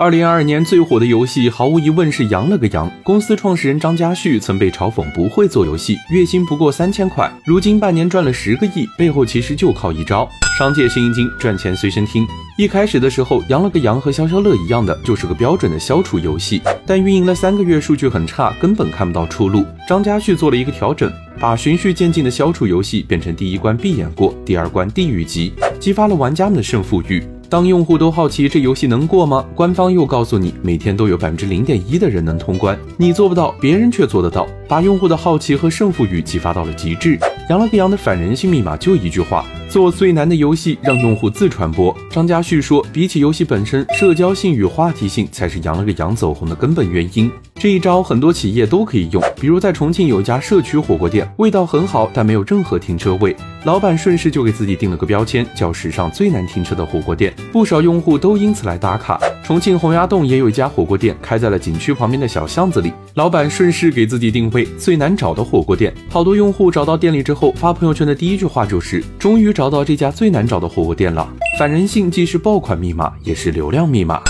二零二二年最火的游戏，毫无疑问是《羊了个羊》。公司创始人张家旭曾被嘲讽不会做游戏，月薪不过三千块。如今半年赚了十个亿，背后其实就靠一招：商界生意经，赚钱随身听。一开始的时候，《羊了个羊》和消消乐一样的，就是个标准的消除游戏。但运营了三个月，数据很差，根本看不到出路。张家旭做了一个调整，把循序渐进的消除游戏变成第一关闭眼过，第二关地狱级，激发了玩家们的胜负欲。当用户都好奇这游戏能过吗？官方又告诉你，每天都有百分之零点一的人能通关，你做不到，别人却做得到，把用户的好奇和胜负欲激发到了极致。羊了个羊的反人性密码就一句话：做最难的游戏，让用户自传播。张家旭说，比起游戏本身，社交性与话题性才是羊了个羊走红的根本原因。这一招很多企业都可以用，比如在重庆有一家社区火锅店，味道很好，但没有任何停车位。老板顺势就给自己定了个标签，叫史上最难停车的火锅店。不少用户都因此来打卡。重庆洪崖洞也有一家火锅店，开在了景区旁边的小巷子里。老板顺势给自己定位最难找的火锅店。好多用户找到店里之后，发朋友圈的第一句话就是：“终于找找到这家最难找的火锅店了。”反人性既是爆款密码，也是流量密码。